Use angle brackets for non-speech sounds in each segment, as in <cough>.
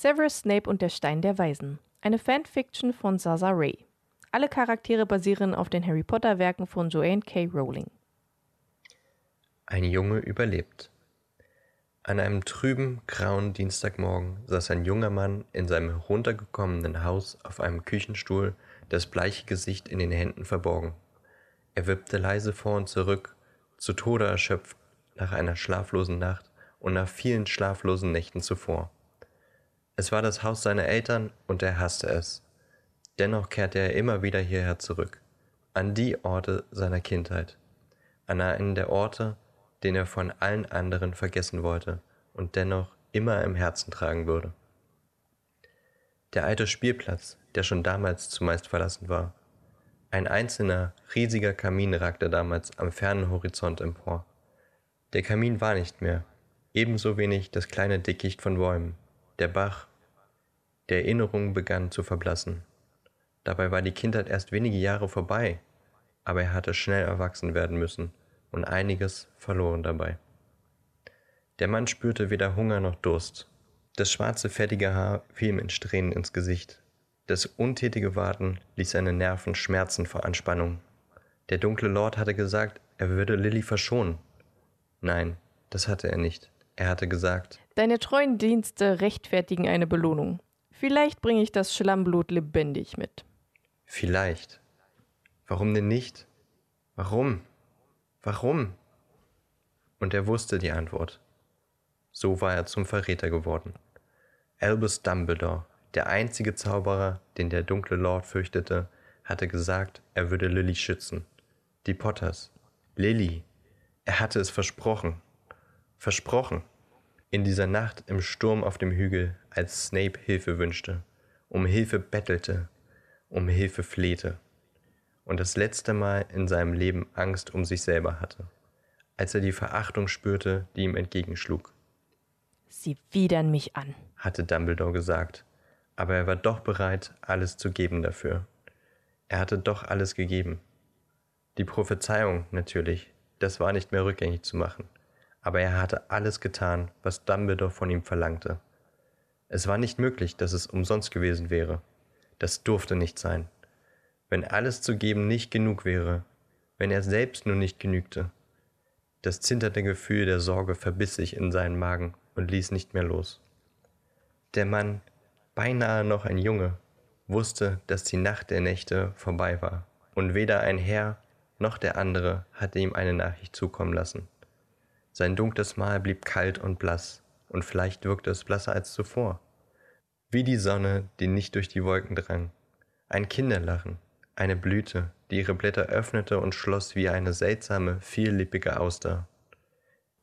Severus Snape und der Stein der Weisen. Eine Fanfiction von Zaza Ray. Alle Charaktere basieren auf den Harry Potter Werken von Joanne K. Rowling. Ein Junge überlebt. An einem trüben, grauen Dienstagmorgen saß ein junger Mann in seinem heruntergekommenen Haus auf einem Küchenstuhl, das bleiche Gesicht in den Händen verborgen. Er wippte leise vor und zurück, zu Tode erschöpft nach einer schlaflosen Nacht und nach vielen schlaflosen Nächten zuvor. Es war das Haus seiner Eltern und er hasste es. Dennoch kehrte er immer wieder hierher zurück, an die Orte seiner Kindheit, an einen der Orte, den er von allen anderen vergessen wollte und dennoch immer im Herzen tragen würde. Der alte Spielplatz, der schon damals zumeist verlassen war. Ein einzelner, riesiger Kamin ragte damals am fernen Horizont empor. Der Kamin war nicht mehr, ebenso wenig das kleine Dickicht von Bäumen, der Bach. Die Erinnerung begann zu verblassen. Dabei war die Kindheit erst wenige Jahre vorbei, aber er hatte schnell erwachsen werden müssen und einiges verloren dabei. Der Mann spürte weder Hunger noch Durst. Das schwarze, fettige Haar fiel ihm in Strähnen ins Gesicht. Das untätige Warten ließ seine Nerven schmerzen vor Anspannung. Der dunkle Lord hatte gesagt, er würde Lilly verschonen. Nein, das hatte er nicht. Er hatte gesagt, Deine treuen Dienste rechtfertigen eine Belohnung. Vielleicht bringe ich das Schlammblut lebendig mit. vielleicht. Warum denn nicht? Warum? Warum? Und er wusste die Antwort. So war er zum Verräter geworden. Albus Dumbledore, der einzige Zauberer, den der dunkle Lord fürchtete, hatte gesagt, er würde Lily schützen. Die Potters. Lily. Er hatte es versprochen. Versprochen. In dieser Nacht im Sturm auf dem Hügel, als Snape Hilfe wünschte, um Hilfe bettelte, um Hilfe flehte und das letzte Mal in seinem Leben Angst um sich selber hatte, als er die Verachtung spürte, die ihm entgegenschlug. Sie widern mich an. hatte Dumbledore gesagt, aber er war doch bereit, alles zu geben dafür. Er hatte doch alles gegeben. Die Prophezeiung natürlich, das war nicht mehr rückgängig zu machen, aber er hatte alles getan, was Dumbledore von ihm verlangte. Es war nicht möglich, dass es umsonst gewesen wäre. Das durfte nicht sein. Wenn alles zu geben nicht genug wäre, wenn er selbst nur nicht genügte. Das zitternde Gefühl der Sorge verbiss sich in seinen Magen und ließ nicht mehr los. Der Mann, beinahe noch ein Junge, wusste, dass die Nacht der Nächte vorbei war, und weder ein Herr noch der andere hatte ihm eine Nachricht zukommen lassen. Sein dunkles Mal blieb kalt und blass, und vielleicht wirkte es blasser als zuvor. Wie die Sonne, die nicht durch die Wolken drang. Ein Kinderlachen, eine Blüte, die ihre Blätter öffnete und schloss wie eine seltsame, viellippige Auster.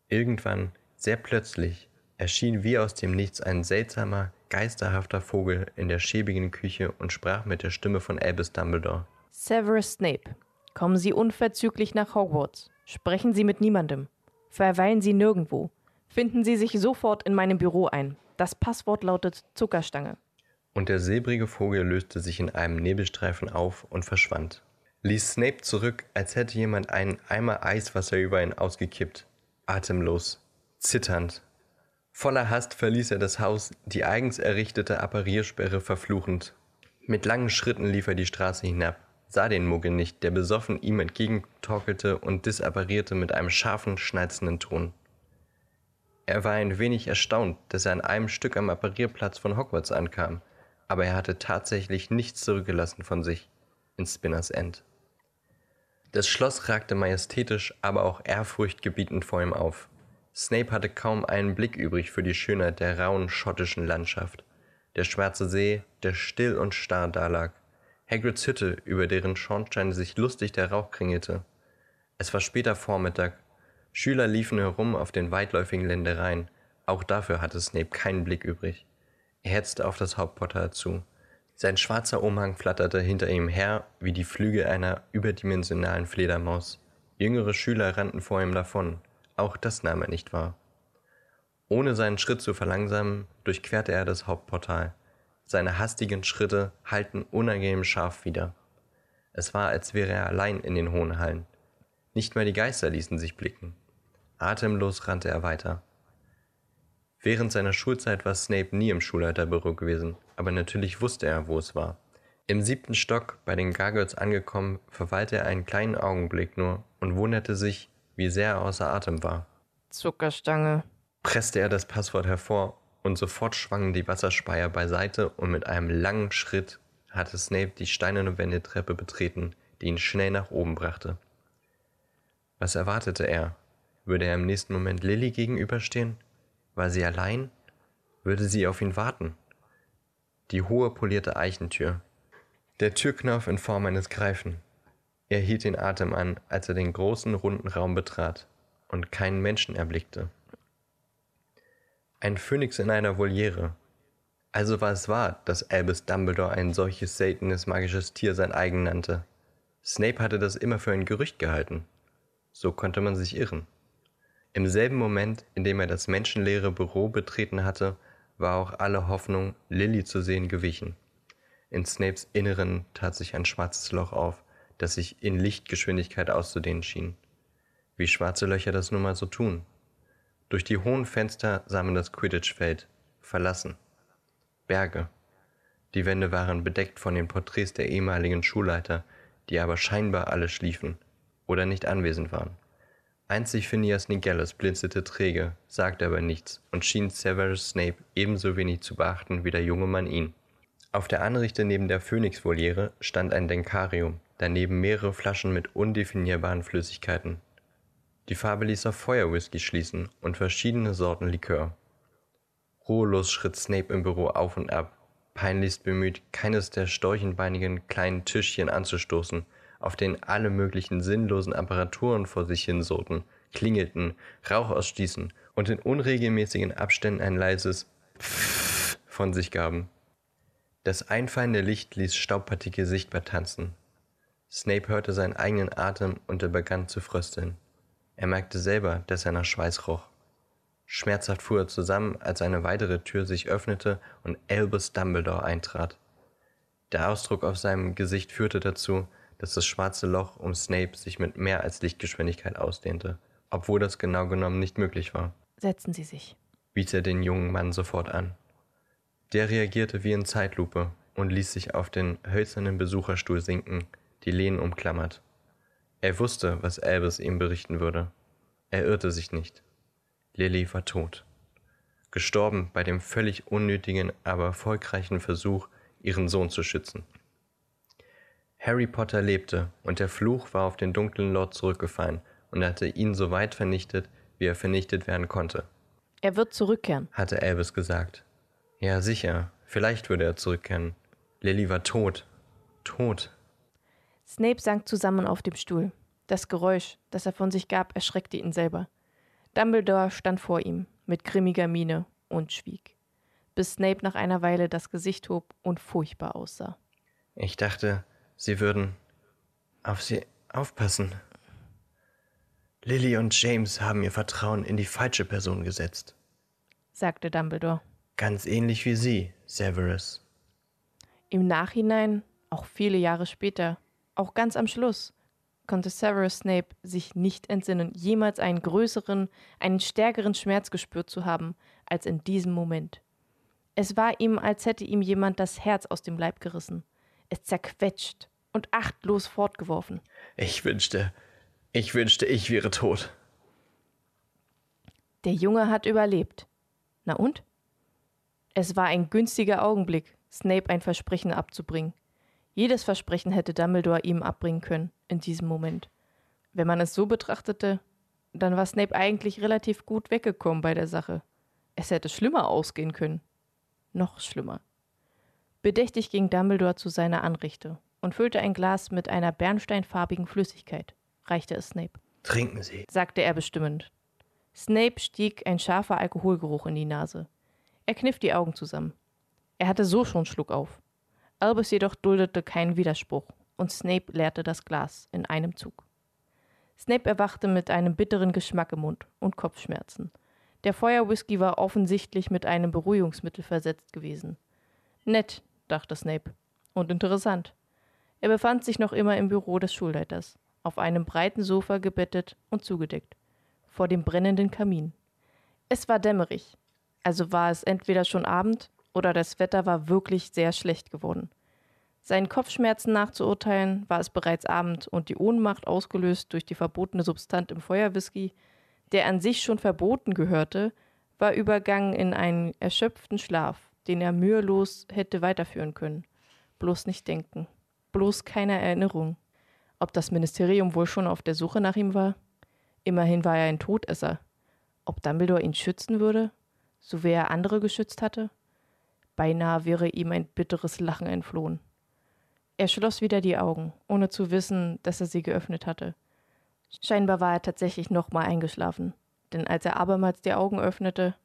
Irgendwann, sehr plötzlich, erschien wie aus dem Nichts ein seltsamer, geisterhafter Vogel in der schäbigen Küche und sprach mit der Stimme von Albus Dumbledore. Severus Snape, kommen Sie unverzüglich nach Hogwarts. Sprechen Sie mit niemandem. Verweilen Sie nirgendwo. Finden Sie sich sofort in meinem Büro ein. Das Passwort lautet Zuckerstange. Und der silbrige Vogel löste sich in einem Nebelstreifen auf und verschwand. Ließ Snape zurück, als hätte jemand einen Eimer Eiswasser über ihn ausgekippt. Atemlos, zitternd. Voller Hast verließ er das Haus, die eigens errichtete Appariersperre verfluchend. Mit langen Schritten lief er die Straße hinab, sah den Muggel nicht, der besoffen ihm entgegentorkelte und disapparierte mit einem scharfen, schneizenden Ton. Er war ein wenig erstaunt, dass er an einem Stück am Apparierplatz von Hogwarts ankam, aber er hatte tatsächlich nichts zurückgelassen von sich in Spinners End. Das Schloss ragte majestätisch, aber auch ehrfurchtgebietend vor ihm auf. Snape hatte kaum einen Blick übrig für die Schönheit der rauen schottischen Landschaft. Der schwarze See, der still und starr dalag. Hagrids Hütte, über deren Schornstein sich lustig der Rauch kringelte. Es war später Vormittag. Schüler liefen herum auf den weitläufigen Ländereien. Auch dafür hatte Snape keinen Blick übrig. Er hetzte auf das Hauptportal zu. Sein schwarzer Umhang flatterte hinter ihm her wie die Flügel einer überdimensionalen Fledermaus. Jüngere Schüler rannten vor ihm davon. Auch das nahm er nicht wahr. Ohne seinen Schritt zu verlangsamen, durchquerte er das Hauptportal. Seine hastigen Schritte hallten unangenehm scharf wieder. Es war, als wäre er allein in den hohen Hallen. Nicht mal die Geister ließen sich blicken. Atemlos rannte er weiter. Während seiner Schulzeit war Snape nie im Schulleiterbüro gewesen, aber natürlich wusste er, wo es war. Im siebten Stock bei den Gargoyles angekommen, verweilte er einen kleinen Augenblick nur und wunderte sich, wie sehr er außer Atem war. Zuckerstange. Presste er das Passwort hervor und sofort schwangen die Wasserspeier beiseite und mit einem langen Schritt hatte Snape die steinerne Wendetreppe betreten, die ihn schnell nach oben brachte. Was erwartete er? Würde er im nächsten Moment Lilly gegenüberstehen? War sie allein? Würde sie auf ihn warten? Die hohe polierte Eichentür. Der Türknauf in Form eines Greifen. Er hielt den Atem an, als er den großen, runden Raum betrat und keinen Menschen erblickte. Ein Phönix in einer Voliere. Also war es wahr, dass Albus Dumbledore ein solches seltenes magisches Tier sein eigen nannte. Snape hatte das immer für ein Gerücht gehalten. So konnte man sich irren. Im selben Moment, in dem er das menschenleere Büro betreten hatte, war auch alle Hoffnung, Lilly zu sehen, gewichen. In Snapes Inneren tat sich ein schwarzes Loch auf, das sich in Lichtgeschwindigkeit auszudehnen schien. Wie schwarze Löcher das nun mal so tun. Durch die hohen Fenster sah man das Quidditch-Feld, verlassen. Berge. Die Wände waren bedeckt von den Porträts der ehemaligen Schulleiter, die aber scheinbar alle schliefen oder nicht anwesend waren. Einzig Phineas Nigellus blinzelte träge, sagte aber nichts und schien Severus Snape ebenso wenig zu beachten wie der junge Mann ihn. Auf der Anrichte neben der Phönixvoliere stand ein Denkarium, daneben mehrere Flaschen mit undefinierbaren Flüssigkeiten. Die Farbe ließ auf Feuerwhisky schließen und verschiedene Sorten Likör. Ruhelos schritt Snape im Büro auf und ab, peinlichst bemüht, keines der storchenbeinigen kleinen Tischchen anzustoßen, auf denen alle möglichen sinnlosen Apparaturen vor sich hin surrten, klingelten, Rauch ausstießen und in unregelmäßigen Abständen ein leises Pfff von sich gaben. Das einfallende Licht ließ Staubpartikel sichtbar tanzen. Snape hörte seinen eigenen Atem und er begann zu frösteln. Er merkte selber, dass er nach Schweiß roch. Schmerzhaft fuhr er zusammen, als eine weitere Tür sich öffnete und Albus Dumbledore eintrat. Der Ausdruck auf seinem Gesicht führte dazu, dass das schwarze Loch um Snape sich mit mehr als Lichtgeschwindigkeit ausdehnte, obwohl das genau genommen nicht möglich war. Setzen Sie sich, wies er den jungen Mann sofort an. Der reagierte wie in Zeitlupe und ließ sich auf den hölzernen Besucherstuhl sinken, die Lehnen umklammert. Er wusste, was Albus ihm berichten würde. Er irrte sich nicht. Lily war tot. Gestorben bei dem völlig unnötigen, aber erfolgreichen Versuch, ihren Sohn zu schützen. Harry Potter lebte, und der Fluch war auf den dunklen Lord zurückgefallen und hatte ihn so weit vernichtet, wie er vernichtet werden konnte. Er wird zurückkehren, hatte Albus gesagt. Ja, sicher. Vielleicht würde er zurückkehren. Lily war tot. Tot. Snape sank zusammen auf dem Stuhl. Das Geräusch, das er von sich gab, erschreckte ihn selber. Dumbledore stand vor ihm, mit grimmiger Miene, und schwieg, bis Snape nach einer Weile das Gesicht hob und furchtbar aussah. Ich dachte, Sie würden auf sie aufpassen. Lily und James haben ihr Vertrauen in die falsche Person gesetzt, sagte Dumbledore. Ganz ähnlich wie Sie, Severus. Im Nachhinein, auch viele Jahre später, auch ganz am Schluss, konnte Severus Snape sich nicht entsinnen, jemals einen größeren, einen stärkeren Schmerz gespürt zu haben als in diesem Moment. Es war ihm, als hätte ihm jemand das Herz aus dem Leib gerissen es zerquetscht und achtlos fortgeworfen. Ich wünschte, ich wünschte, ich wäre tot. Der Junge hat überlebt. Na und? Es war ein günstiger Augenblick, Snape ein Versprechen abzubringen. Jedes Versprechen hätte Dumbledore ihm abbringen können in diesem Moment. Wenn man es so betrachtete, dann war Snape eigentlich relativ gut weggekommen bei der Sache. Es hätte schlimmer ausgehen können. Noch schlimmer. Bedächtig ging Dumbledore zu seiner Anrichte und füllte ein Glas mit einer bernsteinfarbigen Flüssigkeit, reichte es Snape. Trinken Sie, sagte er bestimmend. Snape stieg ein scharfer Alkoholgeruch in die Nase. Er kniff die Augen zusammen. Er hatte so schon Schluck auf. Albus jedoch duldete keinen Widerspruch und Snape leerte das Glas in einem Zug. Snape erwachte mit einem bitteren Geschmack im Mund und Kopfschmerzen. Der Feuerwhisky war offensichtlich mit einem Beruhigungsmittel versetzt gewesen. Nett, dachte Snape. Und interessant. Er befand sich noch immer im Büro des Schulleiters, auf einem breiten Sofa gebettet und zugedeckt, vor dem brennenden Kamin. Es war dämmerig. Also war es entweder schon Abend oder das Wetter war wirklich sehr schlecht geworden. Seinen Kopfschmerzen nachzuurteilen, war es bereits Abend und die Ohnmacht ausgelöst durch die verbotene Substanz im Feuerwhisky, der an sich schon verboten gehörte, war übergangen in einen erschöpften Schlaf, den er mühelos hätte weiterführen können. Bloß nicht denken. Bloß keine Erinnerung. Ob das Ministerium wohl schon auf der Suche nach ihm war? Immerhin war er ein Todesser. Ob Dumbledore ihn schützen würde, so wie er andere geschützt hatte? Beinahe wäre ihm ein bitteres Lachen entflohen. Er schloss wieder die Augen, ohne zu wissen, dass er sie geöffnet hatte. Scheinbar war er tatsächlich nochmal eingeschlafen, denn als er abermals die Augen öffnete,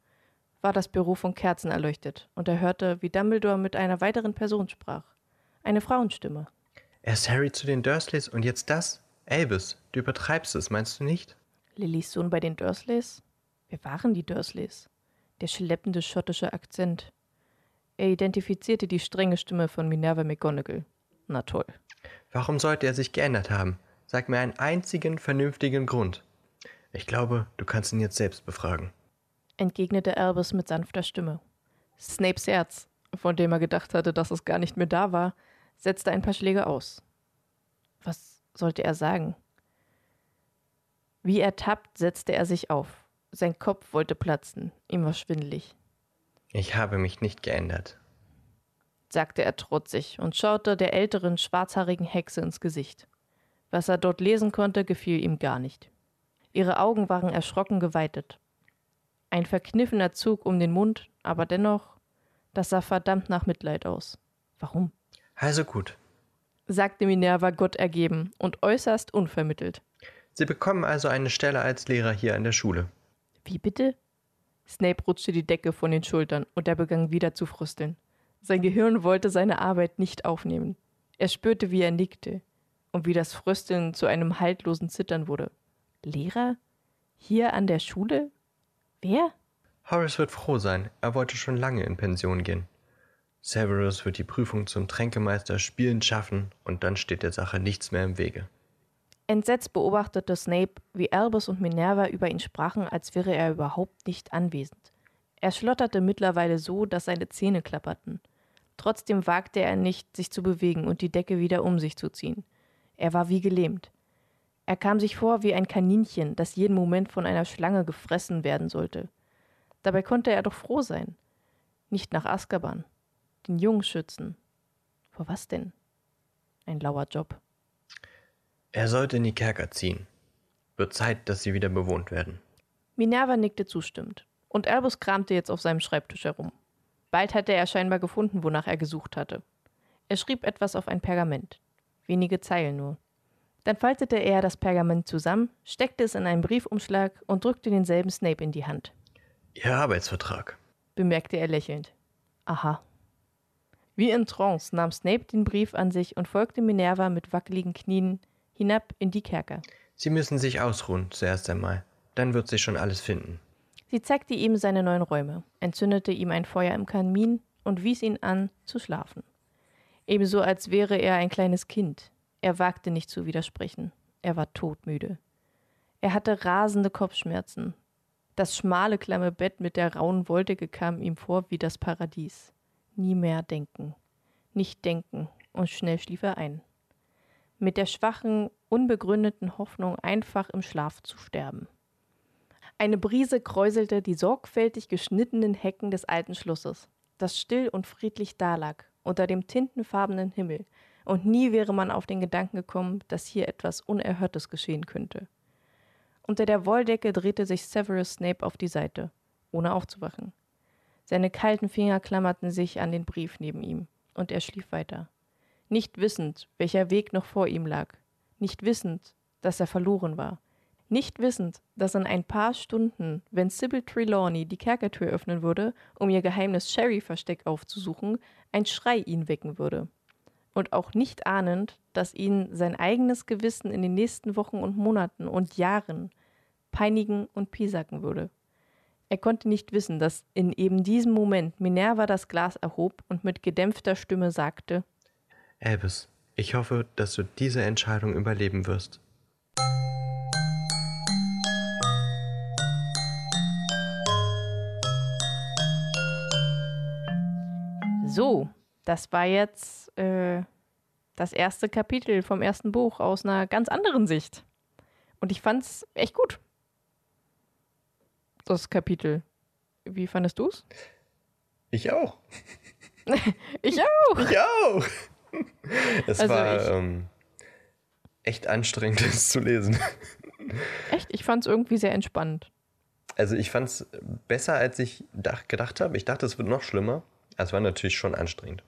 war das Büro von Kerzen erleuchtet und er hörte, wie Dumbledore mit einer weiteren Person sprach. Eine Frauenstimme. Erst Harry zu den Dursleys und jetzt das? Albus, du übertreibst es, meinst du nicht? Lillys Sohn bei den Dursleys? Wer waren die Dursleys? Der schleppende schottische Akzent. Er identifizierte die strenge Stimme von Minerva McGonagall. Na toll. Warum sollte er sich geändert haben? Sag mir einen einzigen vernünftigen Grund. Ich glaube, du kannst ihn jetzt selbst befragen. Entgegnete Albus mit sanfter Stimme. Snapes Herz, von dem er gedacht hatte, dass es gar nicht mehr da war, setzte ein paar Schläge aus. Was sollte er sagen? Wie ertappt setzte er sich auf. Sein Kopf wollte platzen, ihm war schwindelig. Ich habe mich nicht geändert, sagte er trotzig und schaute der älteren, schwarzhaarigen Hexe ins Gesicht. Was er dort lesen konnte, gefiel ihm gar nicht. Ihre Augen waren erschrocken geweitet. Ein verkniffener Zug um den Mund, aber dennoch, das sah verdammt nach Mitleid aus. Warum? Also gut, sagte Minerva Gott ergeben und äußerst unvermittelt. Sie bekommen also eine Stelle als Lehrer hier an der Schule. Wie bitte? Snape rutschte die Decke von den Schultern und er begann wieder zu frösteln. Sein Gehirn wollte seine Arbeit nicht aufnehmen. Er spürte, wie er nickte und wie das Frösteln zu einem haltlosen Zittern wurde. Lehrer? Hier an der Schule? Wer? Horace wird froh sein. Er wollte schon lange in Pension gehen. Severus wird die Prüfung zum Tränkemeister spielend schaffen und dann steht der Sache nichts mehr im Wege. Entsetzt beobachtete Snape, wie Albus und Minerva über ihn sprachen, als wäre er überhaupt nicht anwesend. Er schlotterte mittlerweile so, dass seine Zähne klapperten. Trotzdem wagte er nicht, sich zu bewegen und die Decke wieder um sich zu ziehen. Er war wie gelähmt. Er kam sich vor wie ein Kaninchen, das jeden Moment von einer Schlange gefressen werden sollte. Dabei konnte er doch froh sein. Nicht nach Azkaban. Den Jungen schützen. Vor was denn? Ein lauer Job. Er sollte in die Kerker ziehen. Wird Zeit, dass sie wieder bewohnt werden. Minerva nickte zustimmend, und Albus kramte jetzt auf seinem Schreibtisch herum. Bald hatte er scheinbar gefunden, wonach er gesucht hatte. Er schrieb etwas auf ein Pergament. Wenige Zeilen nur. Dann faltete er das Pergament zusammen, steckte es in einen Briefumschlag und drückte denselben Snape in die Hand. Ihr Arbeitsvertrag, bemerkte er lächelnd. Aha. Wie in Trance nahm Snape den Brief an sich und folgte Minerva mit wackeligen Knien hinab in die Kerker. Sie müssen sich ausruhen, zuerst einmal. Dann wird sich schon alles finden. Sie zeigte ihm seine neuen Räume, entzündete ihm ein Feuer im Kamin und wies ihn an, zu schlafen. Ebenso als wäre er ein kleines Kind. Er wagte nicht zu widersprechen. Er war todmüde. Er hatte rasende Kopfschmerzen. Das schmale, klamme Bett mit der rauen Wolldecke kam ihm vor wie das Paradies. Nie mehr denken. Nicht denken, und schnell schlief er ein. Mit der schwachen, unbegründeten Hoffnung, einfach im Schlaf zu sterben. Eine Brise kräuselte die sorgfältig geschnittenen Hecken des alten Schlusses, das still und friedlich dalag, unter dem tintenfarbenen Himmel, und nie wäre man auf den Gedanken gekommen, dass hier etwas Unerhörtes geschehen könnte. Unter der Wolldecke drehte sich Severus Snape auf die Seite, ohne aufzuwachen. Seine kalten Finger klammerten sich an den Brief neben ihm, und er schlief weiter. Nicht wissend, welcher Weg noch vor ihm lag, nicht wissend, dass er verloren war, nicht wissend, dass in ein paar Stunden, wenn Sybil Trelawney die Kerkertür öffnen würde, um ihr geheimes Sherry-Versteck aufzusuchen, ein Schrei ihn wecken würde. Und auch nicht ahnend, dass ihn sein eigenes Gewissen in den nächsten Wochen und Monaten und Jahren peinigen und piesacken würde. Er konnte nicht wissen, dass in eben diesem Moment Minerva das Glas erhob und mit gedämpfter Stimme sagte: Albus, ich hoffe, dass du diese Entscheidung überleben wirst. So, das war jetzt äh, das erste Kapitel vom ersten Buch aus einer ganz anderen Sicht. Und ich fand's echt gut. Das Kapitel. Wie fandest du's? Ich auch. <laughs> ich auch. Ich auch. <laughs> Es Also war ich- ähm, echt anstrengend, <laughs> das zu lesen. Echt? Ich fand's irgendwie sehr entspannt. Also ich fand es besser, als ich dach, gedacht habe. Ich dachte, es wird noch schlimmer. Es war natürlich schon anstrengend.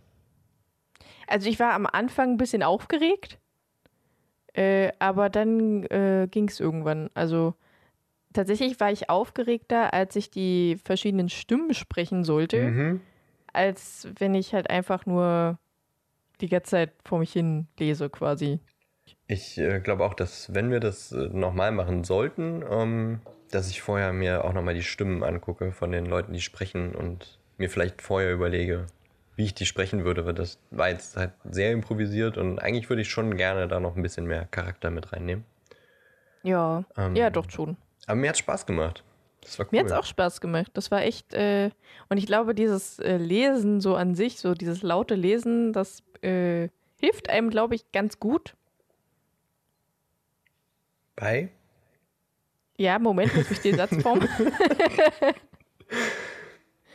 Also ich war am Anfang ein bisschen aufgeregt, äh, aber dann äh, ging es irgendwann. Also tatsächlich war ich aufgeregter, als ich die verschiedenen Stimmen sprechen sollte, Mhm. als wenn ich halt einfach nur die ganze Zeit vor mich hin lese quasi. Ich äh, glaube auch, dass wenn wir das äh, nochmal machen sollten, ähm, dass ich vorher mir auch nochmal die Stimmen angucke von den Leuten, die sprechen und mir vielleicht vorher überlege, wie ich die sprechen würde, weil das war jetzt halt sehr improvisiert und eigentlich würde ich schon gerne da noch ein bisschen mehr Charakter mit reinnehmen. Ja, Ähm, ja, doch schon. Aber mir hat Spaß gemacht. Das war cool. Mir hat es auch Spaß gemacht. Das war echt, äh, und ich glaube, dieses äh, Lesen so an sich, so dieses laute Lesen, das äh, hilft einem, glaube ich, ganz gut. Bei? Ja, Moment, muss ich den Satz formen. <laughs>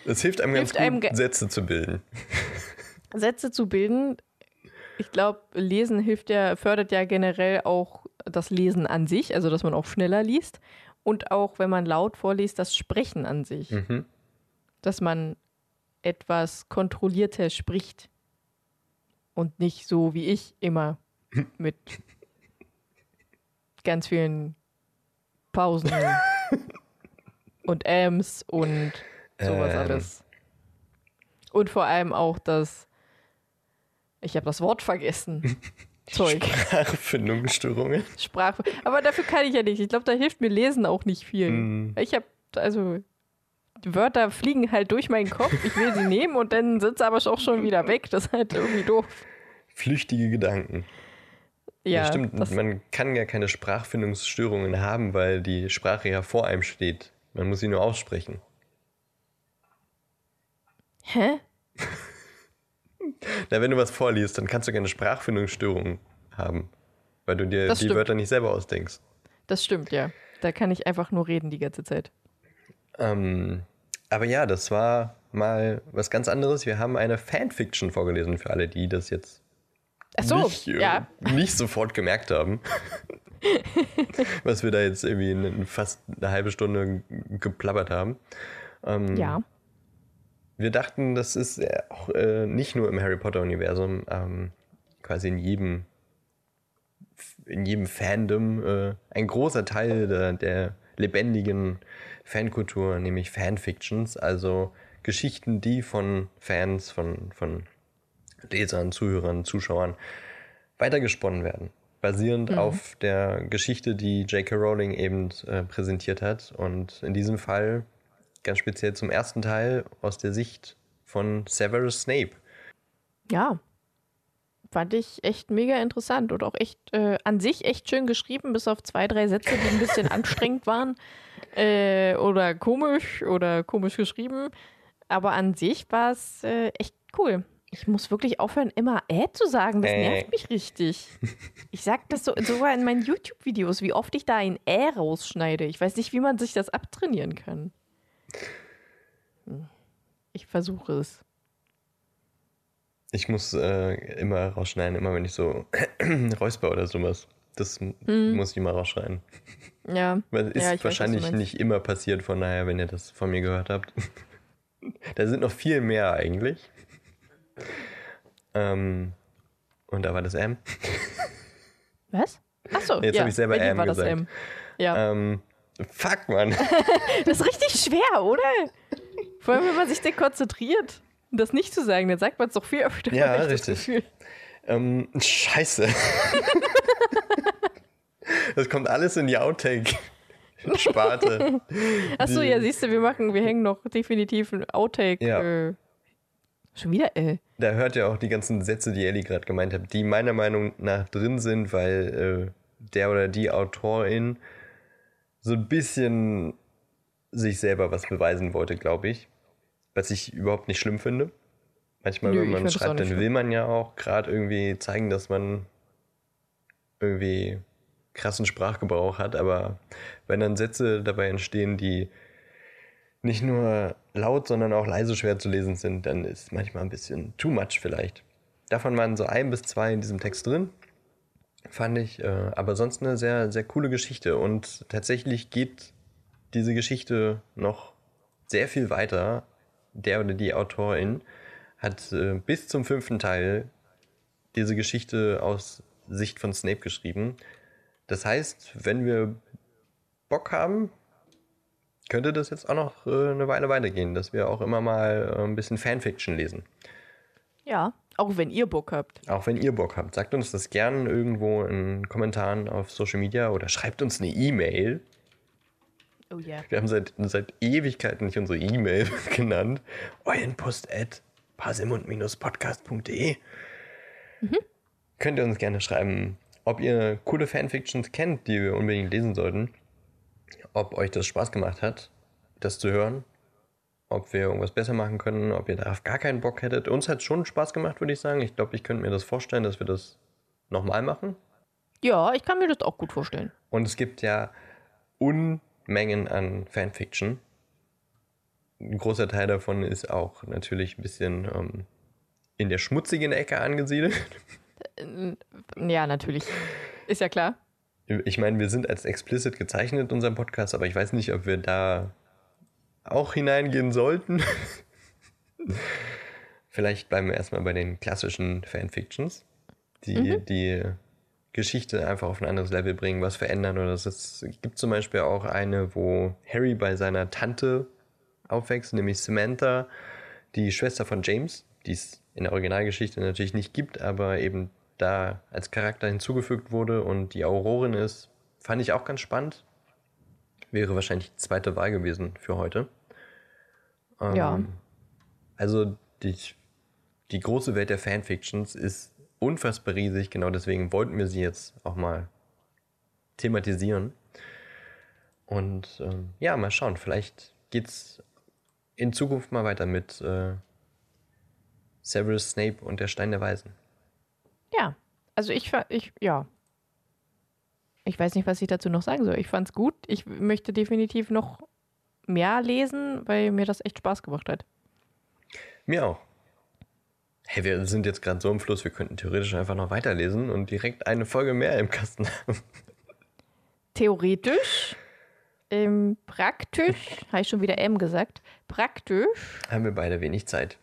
Es hilft einem Hilft ganz einem gut, ge- Sätze zu bilden. <laughs> Sätze zu bilden. Ich glaube, Lesen hilft ja, fördert ja generell auch das Lesen an sich, also dass man auch schneller liest. Und auch, wenn man laut vorliest, das Sprechen an sich. Mhm. Dass man etwas kontrollierter spricht. Und nicht so wie ich immer <laughs> mit ganz vielen Pausen <laughs> und Ams und sowas Ähm. alles. Und vor allem auch das, ich habe das Wort vergessen. <laughs> Zeug, Sprachfindungsstörungen. Sprache. Aber dafür kann ich ja nicht. Ich glaube, da hilft mir Lesen auch nicht viel. Mhm. Ich habe, also, die Wörter fliegen halt durch meinen Kopf. Ich will sie <laughs> nehmen und dann sind sie aber auch schon wieder weg. Das ist halt irgendwie doof. Flüchtige Gedanken. Ja, stimmt. Das, Man kann ja keine Sprachfindungsstörungen haben, weil die Sprache ja vor einem steht. Man muss sie nur aussprechen. hä? <laughs> Na, wenn du was vorliest, dann kannst du keine Sprachfindungsstörungen haben, weil du dir Das die stimmt. Wörter nicht selber ausdenkst. Das stimmt, ja. Da kann ich einfach nur reden die ganze Zeit. Ähm, aber ja, das war mal was ganz anderes. Wir haben eine Fanfiction vorgelesen für alle, die das jetzt so, nicht, äh, ja. nicht sofort gemerkt haben. <laughs> was wir da jetzt irgendwie in, in fast eine halbe Stunde geplappert haben. Ähm, Ja. Wir dachten, das ist äh, auch äh, nicht nur im Harry Potter-Universum, ähm, quasi in jedem, in jedem Fandom äh, ein großer Teil der, der lebendigen Fankultur, nämlich Fanfictions, also Geschichten, die von Fans, von, von Lesern, Zuhörern, Zuschauern weitergesponnen werden. Basierend auf der Geschichte, die J.K. Rowling eben äh, präsentiert hat. Und in diesem Fall ganz speziell zum ersten Teil aus der Sicht von Severus Snape. Ja. Fand ich echt mega interessant und auch echt äh, an sich echt schön geschrieben, bis auf zwei, drei Sätze, die ein bisschen <laughs> anstrengend waren. Äh, oder komisch oder komisch geschrieben. Aber an sich war es äh, echt cool. Ich muss wirklich aufhören, immer äh zu sagen. Das Äh. nervt mich richtig. <laughs> Ich sag das so, sogar in meinen YouTube-Videos, wie oft ich da ein äh rausschneide. Ich weiß nicht, wie man sich das abtrainieren kann. Ich versuche es. Ich muss äh, immer rausschneiden, immer wenn ich so <clears throat> räusper oder sowas. Das Hm. muss ich immer rausschneiden. Ja. Weil ist Ja, weiß, wahrscheinlich meinst. nicht immer passiert, von daher, wenn ihr das von mir gehört habt. <laughs> da sind noch viel mehr eigentlich. Ähm, und da war das M. Was? Achso, Jetzt ja, hab ich selber M war das gesagt. M. Ja, Ähm, fuck, Mann. <laughs> das ist richtig schwer, oder? Vor allem, wenn man sich dann konzentriert, das nicht zu sagen, dann sagt man es doch viel öfter. Ja, richtig. Ähm, scheiße. <laughs> das kommt alles in die Outtake-Sparte. Achso, Die- ja, siehst du, wir machen, wir hängen noch definitiv ein Outtake. Ja. Äh, schon wieder, äh. Da hört ihr auch die ganzen Sätze, die Ellie gerade gemeint hat, die meiner Meinung nach drin sind, weil äh, der oder die Autorin so ein bisschen sich selber was beweisen wollte, glaube ich. Was ich überhaupt nicht schlimm finde. Manchmal, Nö, wenn man schreibt, dann will man ja auch gerade irgendwie zeigen, dass man irgendwie krassen Sprachgebrauch hat, aber wenn dann Sätze dabei entstehen, die nicht nur laut, sondern auch leise schwer zu lesen sind, dann ist manchmal ein bisschen too much vielleicht. Davon waren so ein bis zwei in diesem Text drin, fand ich, äh, aber sonst eine sehr, sehr coole Geschichte und tatsächlich geht diese Geschichte noch sehr viel weiter. Der oder die Autorin hat äh, bis zum fünften Teil diese Geschichte aus Sicht von Snape geschrieben. Das heißt, wenn wir Bock haben, könnte das jetzt auch noch äh, eine Weile weitergehen, dass wir auch immer mal äh, ein bisschen Fanfiction lesen. Ja, auch wenn ihr Bock habt. Auch wenn ihr Bock habt, sagt uns das gern irgendwo in Kommentaren auf Social Media oder schreibt uns eine E-Mail. Oh ja. Wir haben seit, seit Ewigkeiten nicht unsere E-Mail <laughs> genannt. Eulenpost at parsimund-podcast.de Könnt ihr uns gerne schreiben, ob ihr coole Fanfictions kennt, die wir unbedingt lesen sollten. Ob euch das Spaß gemacht hat, das zu hören. Ob wir irgendwas besser machen können, ob ihr darauf gar keinen Bock hättet. Uns hat schon Spaß gemacht, würde ich sagen. Ich glaube, ich könnte mir das vorstellen, dass wir das nochmal machen. Ja, ich kann mir das auch gut vorstellen. Und es gibt ja Unmengen an Fanfiction. Ein großer Teil davon ist auch natürlich ein bisschen ähm, in der schmutzigen Ecke angesiedelt. Ja, natürlich. Ist ja klar. Ich meine, wir sind als explicit gezeichnet in unserem Podcast, aber ich weiß nicht, ob wir da auch hineingehen sollten. <laughs> Vielleicht bleiben wir erstmal bei den klassischen Fanfictions, die die Geschichte einfach auf ein anderes Level bringen, was verändern. Oder es gibt zum Beispiel auch eine, wo Harry bei seiner Tante aufwächst, nämlich Samantha, die Schwester von James, die es in der Originalgeschichte natürlich nicht gibt, aber eben da als Charakter hinzugefügt wurde und die Aurorin ist, fand ich auch ganz spannend. Wäre wahrscheinlich die zweite Wahl gewesen für heute. Ähm, Ja. Also die, die große Welt der Fanfictions ist unfassbar riesig, genau deswegen wollten wir sie jetzt auch mal thematisieren. Und ähm, ja, mal schauen, vielleicht geht's in Zukunft mal weiter mit äh, Severus Snape und der Stein der Weisen. Ja. Also ich, ich, ja. Ich weiß nicht, was ich dazu noch sagen soll. Ich fand's gut. Ich möchte definitiv noch mehr lesen, weil mir das echt Spaß gemacht hat. Mir auch. Hey, wir sind jetzt gerade so im Fluss, wir könnten theoretisch einfach noch weiterlesen und direkt eine Folge mehr im Kasten haben. Theoretisch, ähm, praktisch, <laughs> habe ich schon wieder M gesagt, praktisch, Haben wir beide wenig Zeit.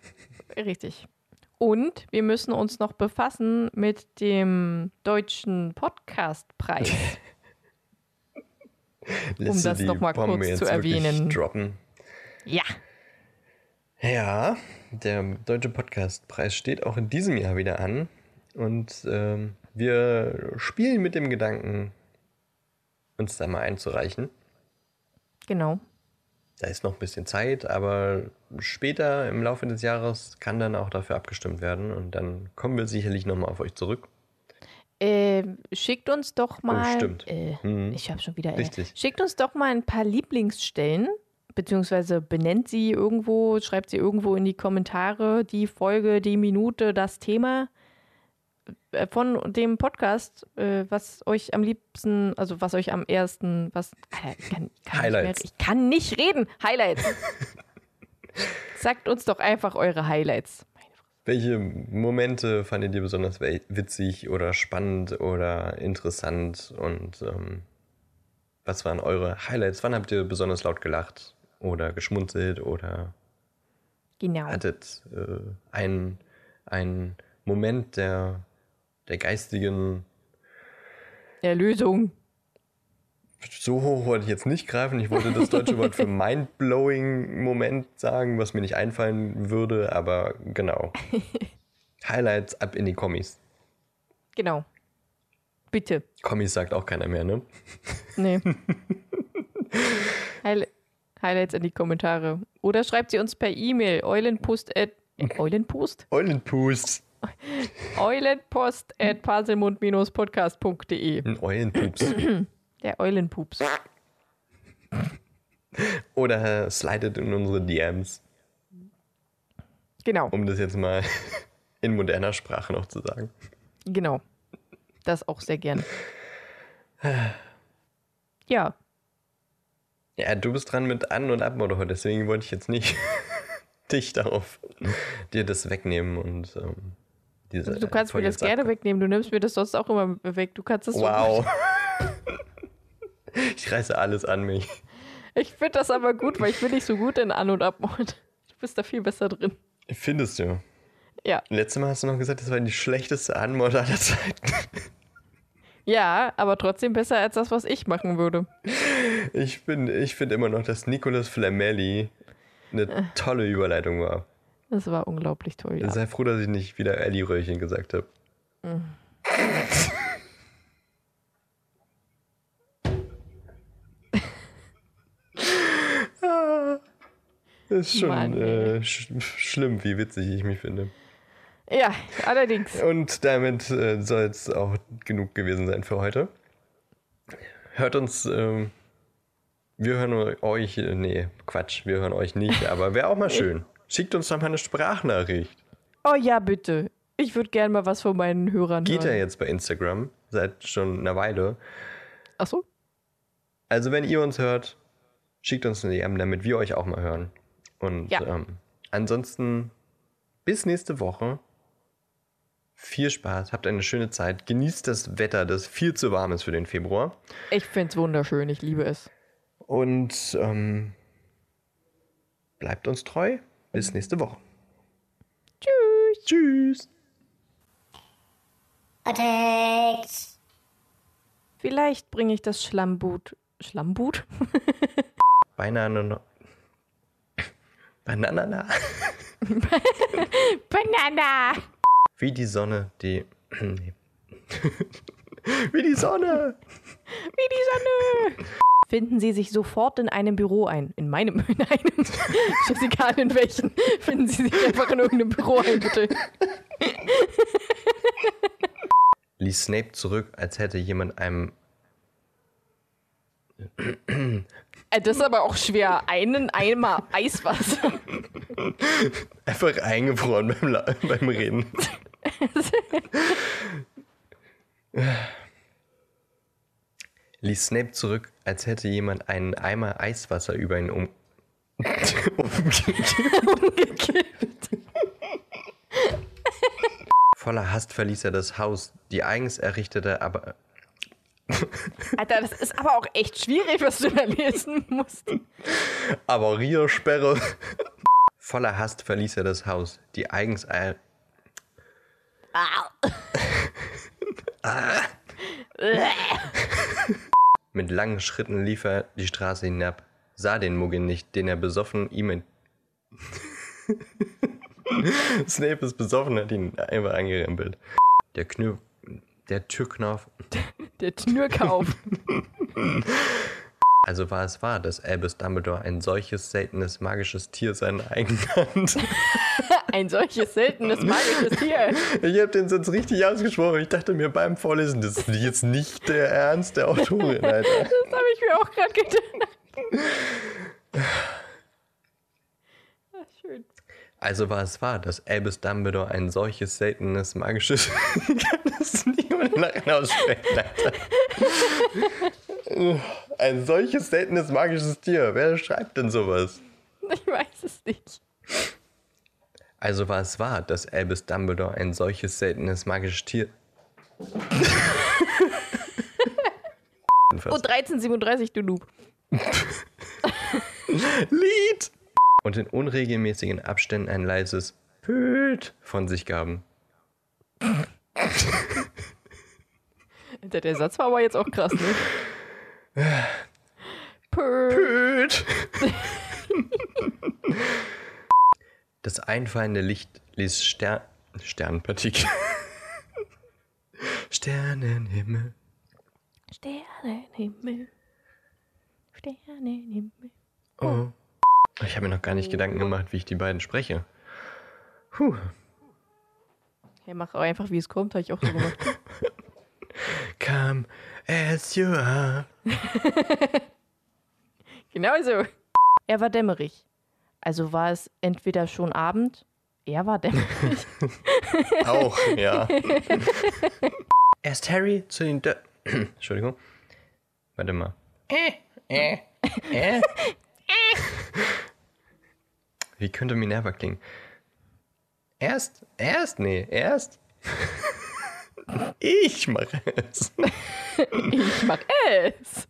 richtig. Und wir müssen uns noch befassen mit dem deutschen Podcastpreis. <laughs> Du das die noch mal Bombe kurz zu erwähnen. Droppen. ja. Ja, der Deutsche Podcastpreis steht auch in diesem Jahr wieder an. Und ähm, wir spielen mit dem Gedanken, uns da mal einzureichen. Genau. Da ist noch ein bisschen Zeit, aber später im Laufe des Jahres kann dann auch dafür abgestimmt werden. Und dann kommen wir sicherlich nochmal auf euch zurück. Äh, schickt uns doch mal. stimmt. Äh, Mhm. Ich habe schon wieder. Äh, Richtig. schickt uns doch mal ein paar Lieblingsstellen, beziehungsweise benennt sie irgendwo, schreibt sie irgendwo in die Kommentare die Folge, die Minute, das Thema äh, von dem Podcast, äh, was euch am liebsten, also was euch am ersten, was. Kann, kann Highlights. Nicht mehr, ich kann nicht reden. Highlights. <laughs> Sagt uns doch einfach eure Highlights. Welche Momente fandet ihr besonders witzig oder spannend oder interessant? Und ähm, was waren eure Highlights? Wann habt ihr besonders laut gelacht oder geschmunzelt oder Genau. hattet äh, einen, einen Moment der, der geistigen Erlösung. So hoch wollte ich jetzt nicht greifen. Ich wollte das deutsche Wort für <laughs> mindblowing Moment sagen, was mir nicht einfallen würde, aber genau. <laughs> Highlights ab in die Kommis. Genau. Bitte. Kommis sagt auch keiner mehr, ne? Nee. <laughs> Highli- Highlights in die Kommentare. Oder schreibt sie uns per E-Mail. Eulenpost at. Eulenpost? Eulenpust. Eulenpost at parselmund-podcast.de. Ein Eulenpups. <clears throat> Der Eulenpups. Oder slidet in unsere DMs. Genau, Um das jetzt mal <laughs> in moderner Sprache noch zu sagen. genau. Das auch sehr gern. Ja, Ja, du bist dran mit An- und heute, deswegen wollte ich jetzt nicht <laughs> dich darauf dir das wegnehmen und ähm, diese. Also du kannst mir das gerne wegnehmen. Du nimmst mir das sonst auch immer weg. Du kannst das so Wow. <laughs> <laughs> ich reiße alles an mich. Ich finde das aber gut, weil ich bin nicht so gut in An- und Abmord. Du bist da viel besser drin. Findest du? Ja. Letztes Mal hast du noch gesagt, das war die schlechteste Anmord aller Zeiten. Ja, aber trotzdem besser als das, was ich machen würde. Ich finde ich find immer noch, dass Nicolas Flamelli eine tolle Überleitung war. Das war unglaublich toll. Ja. Sei froh, dass ich nicht wieder Ellie Röhrchen gesagt habe. <laughs> Das ist schon Mann, äh, sch schlimm, wie witzig ich mich finde. ja, allerdings. Und damit äh, soll es auch genug gewesen sein für heute. Hört uns, ähm, wir hören euch, äh, nee, Quatsch, wir hören euch nicht, <laughs> aber wäre auch mal schön. Schickt uns doch mal eine Sprachnachricht. Oh ja, bitte. Ich würde gerne mal was von meinen Hörern Geht ja hören. jetzt bei Instagram, seit schon einer Weile. Achso? Also wenn ihr uns hört, schickt uns eine DM, damit wir euch auch mal hören. Und Ja. ähm, ansonsten bis nächste Woche. Viel Spaß, habt eine schöne Zeit, genießt das Wetter, das viel zu warm ist für den Februar. Ich finde es wunderschön. Ich liebe es. Und ähm, bleibt uns treu. Bis nächste Woche. Tschüss. Tschüss. Attacked. Vielleicht bringe ich das Schlammbut. Schlammbut? <laughs> Beinahe noch. Banana. <laughs> Banana! Wie die Sonne, die. Nee. <laughs> Wie die Sonne. Wie die Sonne! Finden Sie sich sofort in einem Büro ein. In meinem, in einem. Ist egal in welchen. Finden Sie sich einfach in irgendeinem Büro ein, bitte. Ließ Snape zurück, als hätte jemand einem. Äh, Das ist aber auch schwer. Einen Eimer Eiswasser. <laughs> Einfach eingefroren beim, La beim Reden. <laughs> Ließ Snape zurück, als hätte jemand einen Eimer Eiswasser über ihn um. <laughs> umgekippt. Umgekippt. Voller Hast verließ er das Haus, die eigens errichtete, aber Alter, das ist aber auch echt schwierig, was du da lesen musst. Avariersperre. Voller Hast verließ er das Haus, die eigens er Mit langen Schritten lief er die Straße hinab, sah den Muggel nicht, den er besoffen ihm in <laughs> Snape ist besoffen, hat ihn einfach angerempelt. Der Knür der Türknauf. <laughs> Der Schnürkauf. <laughs> Also war es wahr, dass Albus Dumbledore ein solches seltenes magisches Tier seine eigene Hand. <laughs> Ein solches seltenes magisches Tier. Ich habe den Satz richtig ausgesprochen. Ich dachte mir beim Vorlesen, das ist jetzt nicht der Ernst der Autorin, Alter. Das habe ich mir auch gerade gedacht. <laughs> Also war es wahr, dass Albus Dumbledore ein solches seltenes magisches. ich kann das nicht ohne Lachen aussprechen, Alter. Ein solches seltenes magisches Tier. Wer schreibt denn sowas? Ich weiß es nicht. Also war es wahr, dass Albus Dumbledore ein solches seltenes magisches Tier. Und 1337, du Noob. Lied! Und in unregelmäßigen Abständen ein leises Püt von sich gaben. Der Satz war aber jetzt auch krass, ne? Püt! Das einfallende Licht ließ Stern Sternenpartikel. Sternenhimmel. Sternenhimmel. Sternenhimmel. Oh. Ich habe mir noch gar nicht Gedanken gemacht, wie ich die beiden spreche. Puh. Hey, mach einfach, wie es kommt, habe ich auch so gemacht. <laughs> Come as you are. <laughs> genau so. Er war dämmerig. Also war es entweder schon Abend, Er war dämmerig. <laughs> Auch, ja. Erst Harry zu den Dö <clears throat> Entschuldigung. Warte mal. Äh, äh, äh. Wie könnte Minerva klingen? Erst, erst, nee, erst. <laughs> Ich mache es. Ich mag es,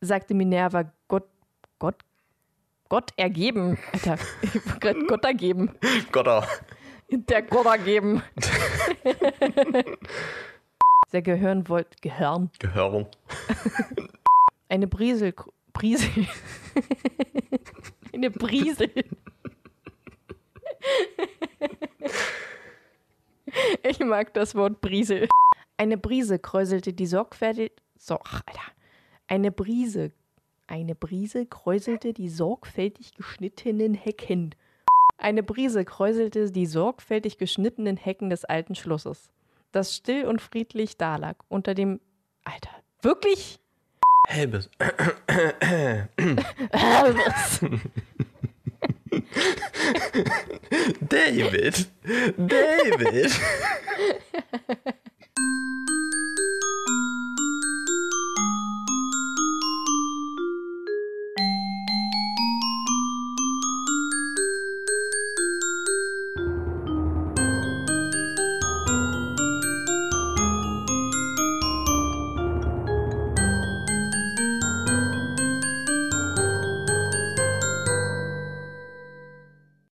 sagte Minerva Gott, Gott, Gott ergeben. Alter, ich wollte gerade Gott ergeben. Gotter. Der Gott ergeben. <laughs> Der Gehirn wollte, Gehirn, Gehörung. eine Brisel, Brisel, <laughs> eine Brisel. <laughs> Ich mag das Wort Brisel. Eine Brise kräuselte die sorgfältig. So, ach, Alter. Eine Brise. Eine Brise kräuselte die sorgfältig geschnittenen Hecken. Eine Brise kräuselte die sorgfältig geschnittenen Hecken des alten Schlosses, das still und friedlich dalag unter dem. Alter, wirklich? Helbes. <laughs> <laughs> David. David. <laughs>